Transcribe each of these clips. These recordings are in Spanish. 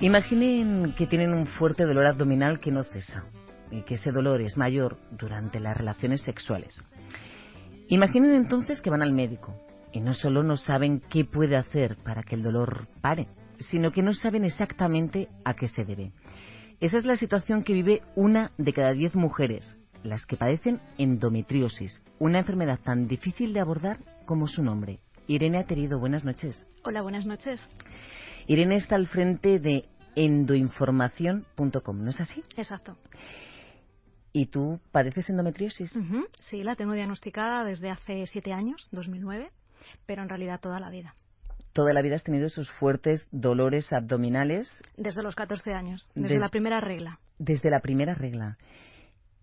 Imaginen que tienen un fuerte dolor abdominal que no cesa y que ese dolor es mayor durante las relaciones sexuales. Imaginen entonces que van al médico y no solo no saben qué puede hacer para que el dolor pare, sino que no saben exactamente a qué se debe. Esa es la situación que vive una de cada diez mujeres, las que padecen endometriosis, una enfermedad tan difícil de abordar como su nombre. Irene Aterido, buenas noches. Hola, buenas noches. Irene está al frente de endoinformación.com, ¿no es así? Exacto. ¿Y tú padeces endometriosis? Sí, la tengo diagnosticada desde hace siete años, 2009, pero en realidad toda la vida. Toda la vida has tenido esos fuertes dolores abdominales. Desde los 14 años, desde la primera regla. Desde la primera regla.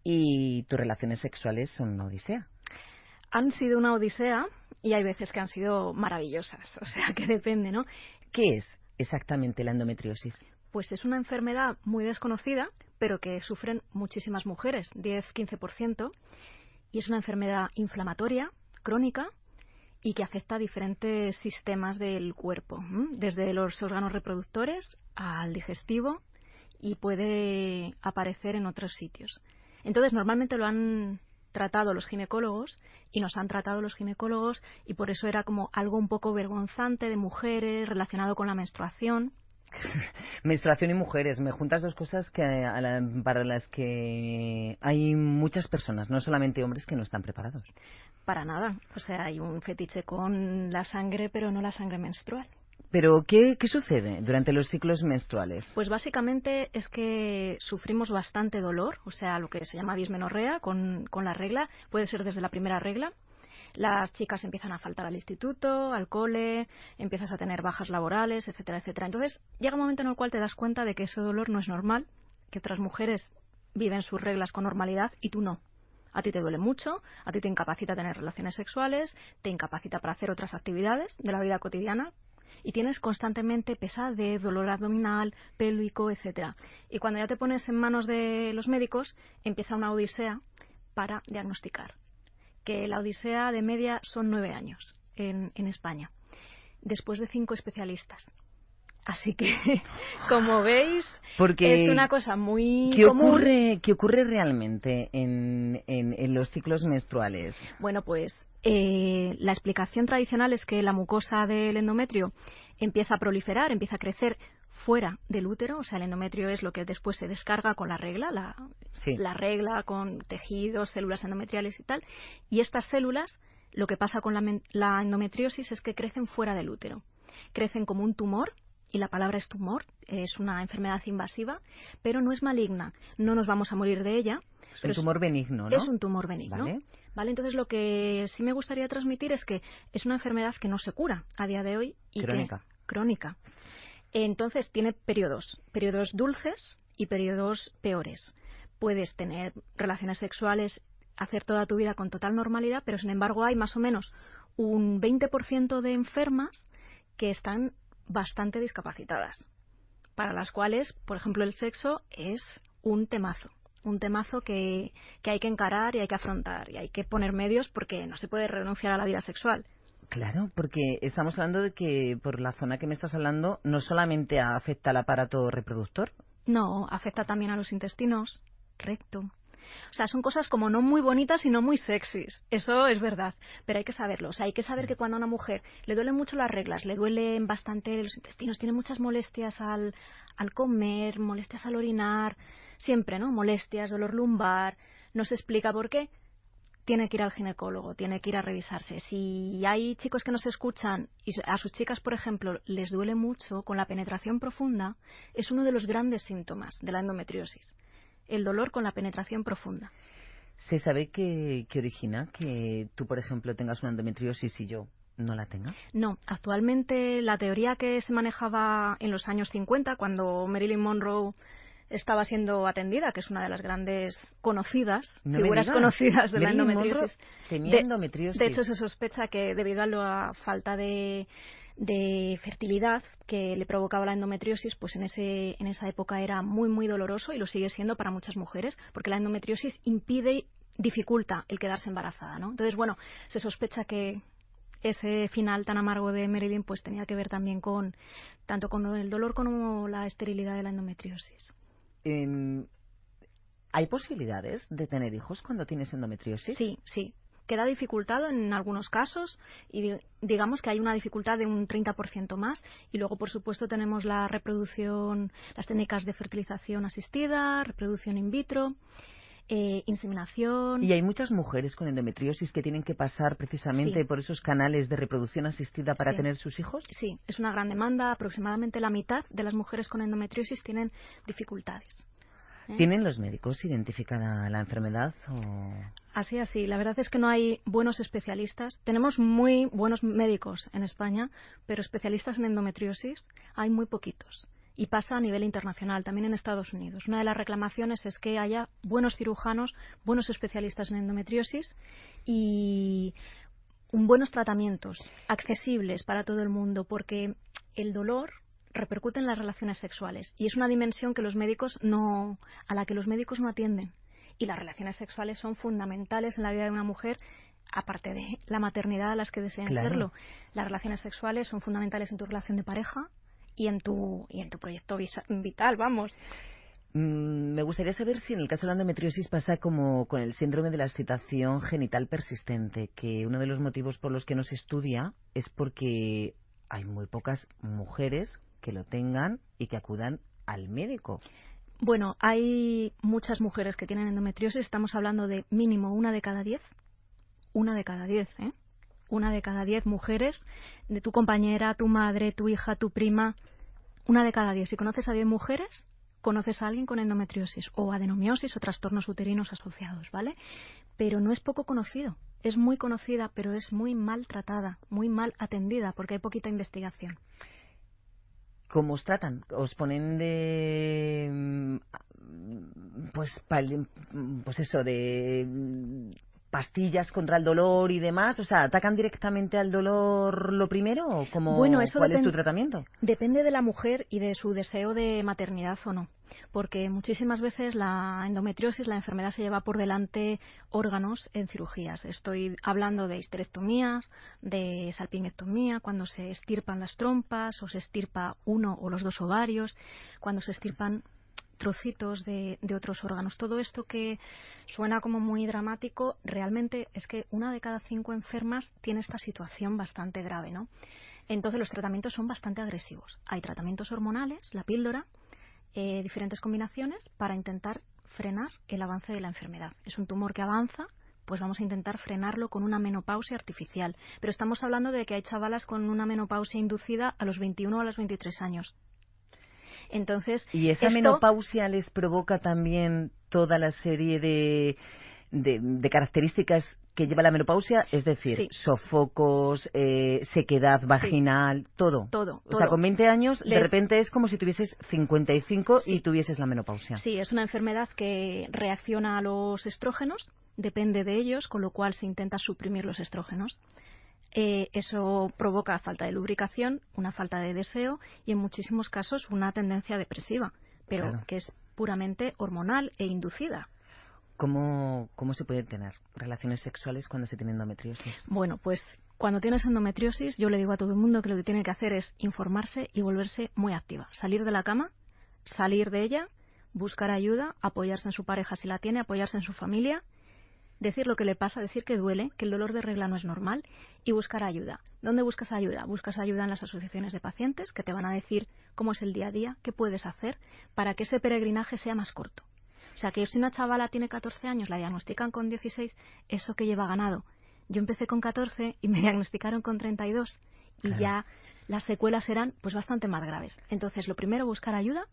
¿Y tus relaciones sexuales son una odisea? Han sido una odisea y hay veces que han sido maravillosas, o sea que depende, ¿no? ¿Qué es exactamente la endometriosis? Pues es una enfermedad muy desconocida, pero que sufren muchísimas mujeres, 10-15%, y es una enfermedad inflamatoria, crónica, y que afecta a diferentes sistemas del cuerpo, desde los órganos reproductores al digestivo y puede aparecer en otros sitios. Entonces, normalmente lo han tratado los ginecólogos y nos han tratado los ginecólogos y por eso era como algo un poco vergonzante de mujeres relacionado con la menstruación. Menstruación y mujeres, me juntas dos cosas que para las que hay muchas personas, no solamente hombres, que no están preparados. Para nada. O sea, hay un fetiche con la sangre, pero no la sangre menstrual. Pero, ¿qué, sucede durante los ciclos menstruales? Pues básicamente es que sufrimos bastante dolor, o sea, lo que se llama dismenorrea con, con la regla. Puede ser desde la primera regla, las chicas empiezan a faltar al instituto, al cole, empiezas a tener bajas laborales, etcétera, etcétera. Entonces llega un momento en el cual te das cuenta de que ese dolor no es normal, que otras mujeres viven sus reglas con normalidad y tú no a ti te duele mucho, a ti te incapacita tener relaciones sexuales, te incapacita para hacer otras actividades de la vida cotidiana y tienes constantemente pesadez, dolor abdominal, pélvico, etcétera. Y cuando ya te pones en manos de los médicos, empieza una odisea para diagnosticar. Que la odisea de media son nueve años en, en España, después de cinco especialistas. Así que, como veis, es una cosa muy ¿qué Ocurre, ¿Qué ocurre realmente en, en, los ciclos menstruales? Bueno, pues eh, la explicación tradicional es que la mucosa del endometrio empieza a proliferar, empieza a crecer fuera del útero, o sea, el endometrio es lo que después se descarga con la regla, la, la regla con tejidos, células endometriales y tal, y estas células, lo que pasa con la, la endometriosis es que crecen fuera del útero, crecen como un tumor y la palabra es tumor, es una enfermedad invasiva, pero no es maligna, no nos vamos a morir de ella. Es un tumor benigno, ¿no? Es un tumor benigno. Vale. Entonces lo que sí me gustaría transmitir es que es una enfermedad que no se cura a día de hoy y crónica. crónica. Entonces tiene periodos, periodos dulces y periodos peores. Puedes tener relaciones sexuales, hacer toda tu vida con total normalidad, pero sin embargo hay más o menos un 20% de enfermas que están bastante discapacitadas, para las cuales, por ejemplo, el sexo es un temazo, un temazo que, que hay que encarar y hay que afrontar y hay que poner medios porque no se puede renunciar a la vida sexual. Claro, porque estamos hablando de que por la zona que me estás hablando no solamente afecta al aparato reproductor. No, afecta también a los intestinos, recto, o sea, son cosas como no muy bonitas y no muy sexys. Eso es verdad. Pero hay que saberlo. O sea, hay que saber que cuando a una mujer le duelen mucho las reglas, le duelen bastante los intestinos, tiene muchas molestias al, al comer, molestias al orinar, siempre, ¿no? Molestias, dolor lumbar, no se explica por qué, tiene que ir al ginecólogo, tiene que ir a revisarse. Si hay chicos que nos escuchan y a sus chicas, por ejemplo, les duele mucho con la penetración profunda, es uno de los grandes síntomas de la endometriosis el dolor con la penetración profunda. ¿Se sabe qué, origina que tú, por ejemplo, tengas una endometriosis y yo no la tenga? No, actualmente la teoría que se manejaba en los años 50, cuando Marilyn Monroe estaba siendo atendida, que es una de las grandes conocidas, figuras conocidas de la endometriosis. Tenía endometriosis. De hecho, se sospecha que debido a la falta de de fertilidad que le provocaba la endometriosis, pues en, ese, en esa época era muy, muy doloroso y lo sigue siendo para muchas mujeres, porque la endometriosis impide, dificulta el quedarse embarazada, ¿no? Entonces, bueno, se sospecha que ese final tan amargo de Marilyn pues tenía que ver también con tanto con el dolor como la esterilidad de la endometriosis. ¿Hay posibilidades de tener hijos cuando tienes endometriosis? Sí, sí. Queda dificultado en algunos casos y digamos que hay una dificultad de un 30% más y luego por supuesto tenemos la reproducción, las técnicas de fertilización asistida, reproducción in vitro eh, inseminación. Y hay muchas mujeres con endometriosis que tienen que pasar precisamente por esos canales de reproducción asistida para tener sus hijos. Sí, es una gran demanda. Aproximadamente la mitad de las mujeres con endometriosis tienen dificultades. ¿Eh? ¿Tienen los médicos identificada la enfermedad? Así, así. La verdad es que no hay buenos especialistas. Tenemos muy buenos médicos en España, pero especialistas en endometriosis hay muy poquitos y pasa a nivel internacional, también en Estados Unidos. Una de las reclamaciones es que haya buenos cirujanos, buenos especialistas en endometriosis y buenos tratamientos accesibles para todo el mundo, porque el dolor repercute en las relaciones sexuales y es una dimensión que los médicos no, a la que los médicos no atienden. Y las relaciones sexuales son fundamentales en la vida de una mujer aparte de la maternidad a las que deseen serlo. Las relaciones sexuales son fundamentales en tu relación de pareja, y en tu, y en tu proyecto vital, vamos. Mm, me gustaría saber si en el caso de la endometriosis pasa como con el síndrome de la excitación genital persistente, que uno de los motivos por los que no se estudia es porque hay muy pocas mujeres que lo tengan y que acudan al médico. Bueno, hay muchas mujeres que tienen endometriosis, estamos hablando de mínimo una de cada diez, una de cada diez, ¿eh? una de cada diez mujeres, de tu compañera, tu madre, tu hija, tu prima, una de cada diez. Si conoces a diez mujeres, conoces a alguien con endometriosis o adenomiosis o trastornos uterinos asociados, ¿vale? Pero no es poco conocido. Es muy conocida, pero es muy mal tratada, muy mal atendida, porque hay poquita investigación. ¿Cómo os tratan? ¿Os ponen de. Mm, pues, pues eso, de pastillas contra el dolor y demás? O sea, ¿atacan directamente al dolor lo primero o cómo, bueno, eso cuál es tu tratamiento? Depende de la mujer y de su deseo de maternidad o no. Porque muchísimas veces la endometriosis, la enfermedad, se lleva por delante órganos en cirugías. Estoy hablando de histerectomías, de salpingectomía, cuando se estirpan las trompas o se estirpa uno o los dos ovarios, cuando se estirpan trocitos de, otros órganos. Todo esto que suena como muy dramático, realmente es que una de cada cinco enfermas tiene esta situación bastante grave, ¿no? Entonces los tratamientos son bastante agresivos. Hay tratamientos hormonales, la píldora, eh, diferentes combinaciones para intentar frenar el avance de la enfermedad. Es un tumor que avanza, pues vamos a intentar frenarlo con una menopausia artificial. Pero estamos hablando de que hay chavalas con una menopausia inducida a los 21 o a los 23 años. Entonces, ¿Y esa menopausia les provoca también toda la serie de, de, características que lleva la menopausia, es decir, sofocos, eh, sequedad vaginal, todo. Todo. O sea, con 20 años, de repente es como si tuvieses 55 y tuvieses la menopausia. Sí, es una enfermedad que reacciona a los estrógenos, depende de ellos, con lo cual se intenta suprimir los estrógenos. Eh, eso provoca falta de lubricación, una falta de deseo y en muchísimos casos una tendencia depresiva, pero que es puramente hormonal e inducida. ¿Cómo, ¿Cómo se pueden tener relaciones sexuales cuando se tiene endometriosis? Bueno, pues cuando tienes endometriosis, yo le digo a todo el mundo que lo que tiene que hacer es informarse y volverse muy activa. Salir de la cama, salir de ella, buscar ayuda, apoyarse en su pareja si la tiene, apoyarse en su familia decir lo que le pasa, decir que duele, que el dolor de regla no es normal y buscar ayuda. ¿Dónde buscas ayuda? Buscas ayuda en las asociaciones de pacientes que te van a decir cómo es el día a día, qué puedes hacer para que ese peregrinaje sea más corto. O sea, que si una chavala tiene 14 años, la diagnostican con 16, eso que lleva ganado. Yo empecé con 14 y me diagnosticaron con 32 y ya las secuelas eran pues bastante más graves. Entonces, lo primero, buscar ayuda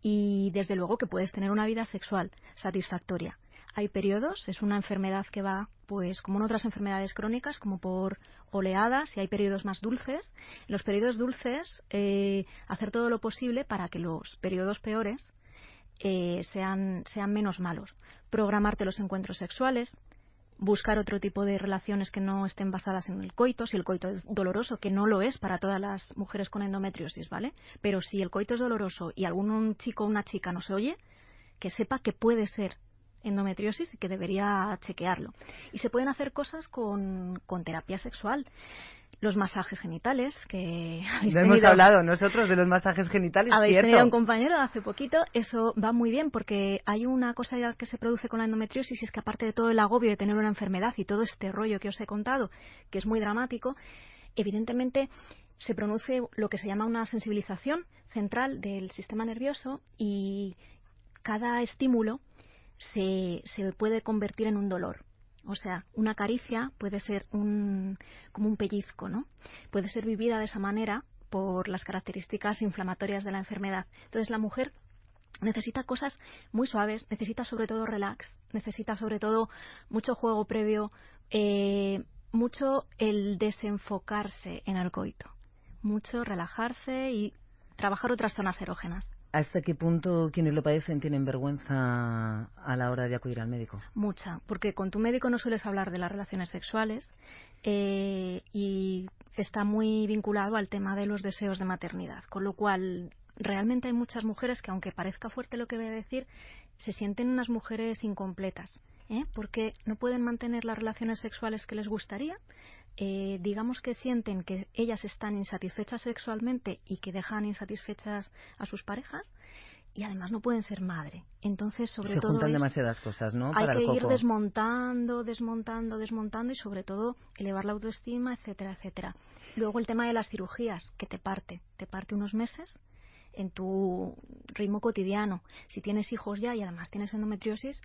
y desde luego que puedes tener una vida sexual satisfactoria hay periodos, es una enfermedad que va, pues como en otras enfermedades crónicas, como por oleadas, y hay periodos más dulces. En los periodos dulces, eh, hacer todo lo posible para que los periodos peores eh, sean, sean menos malos. Programarte los encuentros sexuales, buscar otro tipo de relaciones que no estén basadas en el coito, si el coito es doloroso, que no lo es para todas las mujeres con endometriosis, ¿vale? Pero si el coito es doloroso y algún chico o una chica nos oye, que sepa que puede ser endometriosis y que debería chequearlo. Y se pueden hacer cosas con, con terapia sexual. Los masajes genitales, que no hemos hablado nosotros de los masajes genitales. Habéis ¿cierto? tenido un compañero hace poquito, eso va muy bien porque hay una cosa que se produce con la endometriosis y es que aparte de todo el agobio de tener una enfermedad y todo este rollo que os he contado, que es muy dramático, evidentemente se produce lo que se llama una sensibilización central del sistema nervioso y cada estímulo se, se puede convertir en un dolor. O sea, una caricia puede ser un, como un pellizco, ¿no? Puede ser vivida de esa manera por las características inflamatorias de la enfermedad. Entonces, la mujer necesita cosas muy suaves, necesita sobre todo relax, necesita sobre todo mucho juego previo, eh, mucho el desenfocarse en el coito, mucho relajarse y trabajar otras zonas erógenas. ¿Hasta qué punto quienes lo padecen tienen vergüenza a la hora de acudir al médico? Mucha, porque con tu médico no sueles hablar de las relaciones sexuales eh, y está muy vinculado al tema de los deseos de maternidad, con lo cual realmente hay muchas mujeres que, aunque parezca fuerte lo que voy a decir, se sienten unas mujeres incompletas, ¿eh? porque no pueden mantener las relaciones sexuales que les gustaría, eh, digamos que sienten que ellas están insatisfechas sexualmente y que dejan insatisfechas a sus parejas y además no pueden ser madre. Entonces, sobre Se todo. juntan demasiadas cosas, ¿no? Hay que el ir desmontando, desmontando, desmontando y sobre todo elevar la autoestima, etcétera, etcétera. Luego el tema de las cirugías, que te parte, te parte unos meses en tu ritmo cotidiano. Si tienes hijos ya y además tienes endometriosis,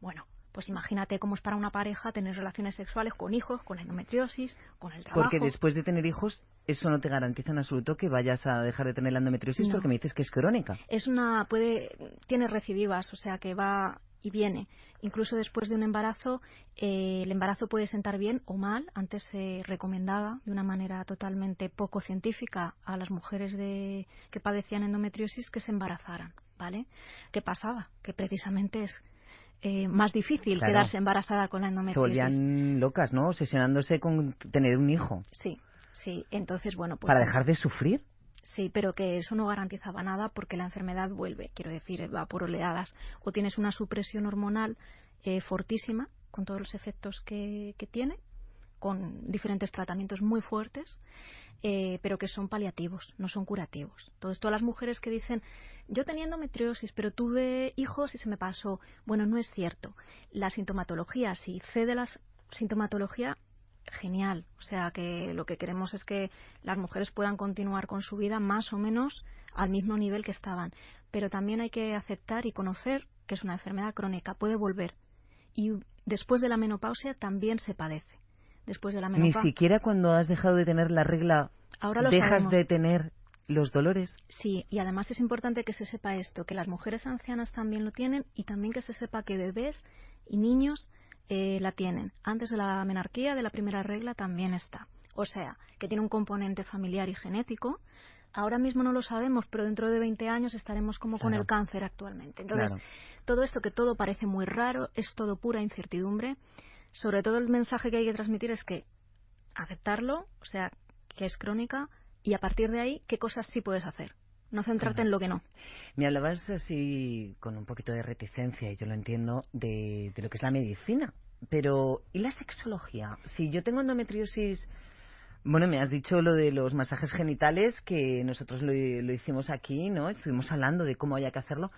bueno, pues imagínate cómo es para una pareja tener relaciones sexuales con hijos, con endometriosis, con el trabajo. Porque después de tener hijos, eso no te garantiza en absoluto que vayas a dejar de tener la endometriosis No. porque me dices que es crónica. es una puede tiene recidivas, o sea que va y viene. Incluso después de un embarazo, eh, el embarazo puede sentar bien o mal. Antes se recomendaba de una manera totalmente poco científica a las mujeres de, que padecían endometriosis que se embarazaran, ¿vale? ¿Qué pasaba? Que precisamente es eh, más difícil Claro. quedarse embarazada con la Se endometriosis. volvían locas, ¿no? Obsesionándose con tener un hijo. Sí, sí. Entonces, bueno, pues Para dejar de sufrir. Sí, pero que eso no garantizaba nada porque la enfermedad vuelve, quiero decir, va por oleadas. O tienes una supresión hormonal eh, fortísima, con todos los efectos que, que tiene, con diferentes tratamientos muy fuertes, eh, pero que son paliativos, no son curativos. Entonces, todas las mujeres que dicen, yo tenía endometriosis, pero tuve hijos y se me pasó. Bueno, no es cierto. La sintomatología, si cede la sintomatología, genial. O sea que lo que queremos es que las mujeres puedan continuar con su vida más o menos al mismo nivel que estaban. Pero también hay que aceptar y conocer que es una enfermedad crónica, puede volver. Y después de la menopausia también se padece. Después de la Ni menopausia. siquiera cuando has dejado de tener la regla Ahora lo dejas sabemos. de tener los dolores. Sí, y además es importante que se sepa esto, que las mujeres ancianas también lo tienen y también que se sepa que bebés y niños eh, la tienen. Antes de la menarquía, de la primera regla, también está. O sea, que tiene un componente familiar y genético. Ahora mismo no lo sabemos, pero dentro de 20 años estaremos como con el cáncer actualmente. Entonces, Claro. todo esto que todo parece muy raro, es todo pura incertidumbre. Sobre todo el mensaje que hay que transmitir es que aceptarlo, o sea, que es crónica, y a partir de ahí, qué cosas sí puedes hacer. No centrarte en lo que no. Me hablabas así con un poquito de reticencia, y yo lo entiendo, de, de lo que es la medicina. Pero, ¿y la sexología? Si yo tengo endometriosis, bueno, me has dicho lo de los masajes genitales, que nosotros lo, lo hicimos aquí, ¿no? Estuvimos hablando de cómo había que hacerlo.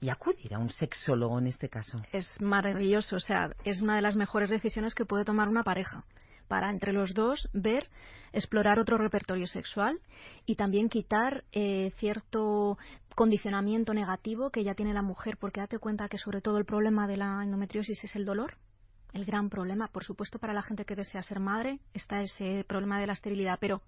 ¿Y acudir a un sexólogo en este caso? Es maravilloso, o sea, es una de las mejores decisiones que puede tomar una pareja para entre los dos ver, explorar otro repertorio sexual y también quitar eh, cierto condicionamiento negativo que ya tiene la mujer, porque date cuenta que sobre todo el problema de la endometriosis es el dolor, el gran problema. Por supuesto, para la gente que desea ser madre está ese problema de la esterilidad, pero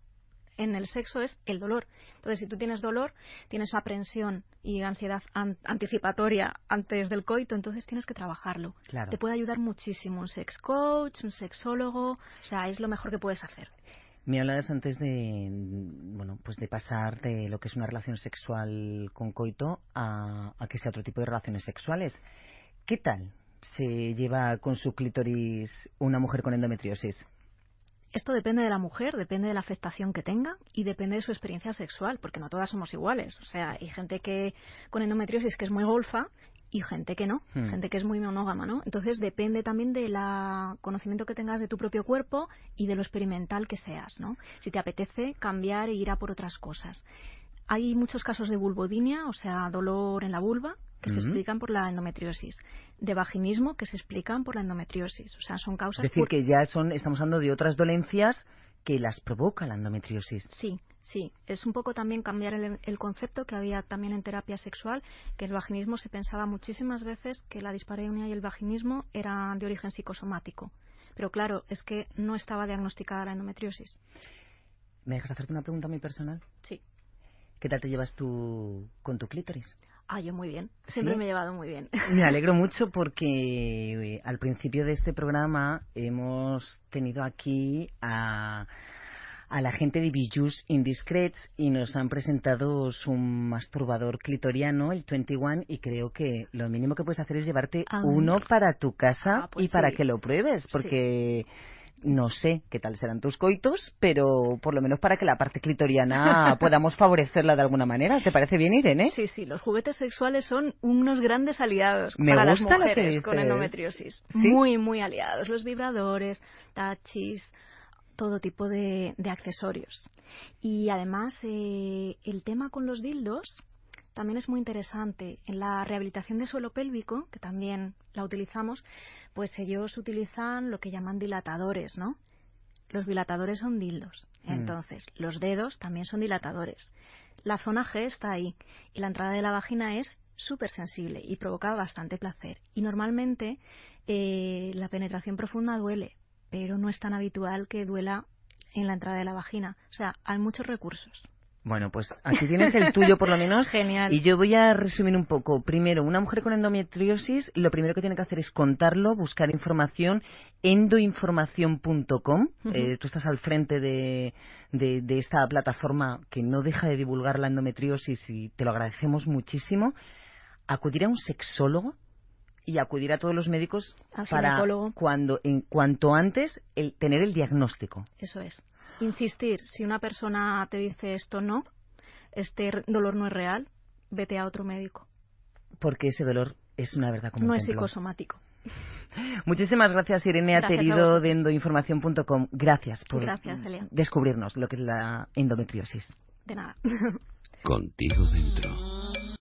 en el sexo es el dolor. Entonces, si tú tienes dolor, tienes aprensión y ansiedad an- anticipatoria antes del coito, entonces tienes que trabajarlo. Claro. Te puede ayudar muchísimo un sex coach, un sexólogo, o sea, es lo mejor que puedes hacer. Me hablabas antes de, bueno, pues de pasar de lo que es una relación sexual con coito a, a que sea otro tipo de relaciones sexuales. ¿Qué tal se lleva con su clítoris una mujer con endometriosis? Esto depende de la mujer, depende de la afectación que tenga y depende de su experiencia sexual, porque no todas somos iguales. O sea, hay gente que con endometriosis que es muy golfa y gente que no, Hmm. gente que es muy monógama, ¿no? Entonces depende también del conocimiento que tengas de tu propio cuerpo y de lo experimental que seas, ¿no? Si te apetece cambiar e ir a por otras cosas. Hay muchos casos de vulvodinia, o sea, dolor en la vulva, que se Ujú. explican por la endometriosis, de vaginismo que se explican por la endometriosis, o sea, son Es causas decir, por- que ya son, estamos hablando de otras dolencias que las provoca la endometriosis. Sí, sí. Es un poco también cambiar el, el concepto que había también en terapia sexual, que el vaginismo se pensaba muchísimas veces que la dispareunia y el vaginismo eran de origen psicosomático. Pero claro, es que no estaba diagnosticada la endometriosis. ¿Me dejas hacerte una pregunta muy personal? Sí. ¿Qué tal te llevas tú con tu clítoris? Ah, yo muy bien. Siempre ¿Sí? me he llevado muy bien. Me alegro mucho porque eh, al principio de este programa hemos tenido aquí a, a la gente de Bijus Indiscrets y nos han presentado su masturbador clitoriano, el 21, y creo que lo mínimo que puedes hacer es llevarte Ah, uno para tu casa Ah, pues y para sí. que lo pruebes, porque no sé qué tal serán tus coitos, pero por lo menos para que la parte clitoriana podamos favorecerla de alguna manera. ¿Te parece bien, Irene? Sí, sí, los juguetes sexuales son unos grandes aliados Me para las gusta lo que mujeres con endometriosis. ¿Sí? Muy, muy aliados. Los vibradores, tachis, todo tipo de, de accesorios. Y además, eh, el tema con los dildos también es muy interesante. En la rehabilitación de suelo pélvico, que también la utilizamos, pues ellos utilizan lo que llaman dilatadores, ¿no? Los dilatadores son dildos. Mm. Entonces, los dedos también son dilatadores. La zona G está ahí y la entrada de la vagina es súper sensible y provoca bastante placer. Y normalmente eh, la penetración profunda duele, pero no es tan habitual que duela en la entrada de la vagina. O sea, hay muchos recursos. Bueno, pues aquí tienes el tuyo por lo menos. Genial. Y yo voy a resumir un poco. Primero, una mujer con endometriosis, lo primero que tiene que hacer es contarlo, buscar información, endoinformación.com. Ujú. Eh, tú estás al frente de, de- de esta plataforma que no deja de divulgar la endometriosis y te lo agradecemos muchísimo. Acudir a un sexólogo y acudir a todos los médicos para cuando en cuanto antes el tener el diagnóstico. Eso es. Insistir, si una persona te dice esto no, este dolor no es real, vete a otro médico. Porque ese dolor es una verdad como No un es psicosomático. Muchísimas gracias, Irene Gracias Aterido de endoinformación.com. Gracias por Gracias, descubrirnos lo que es la endometriosis. De nada. Contigo dentro.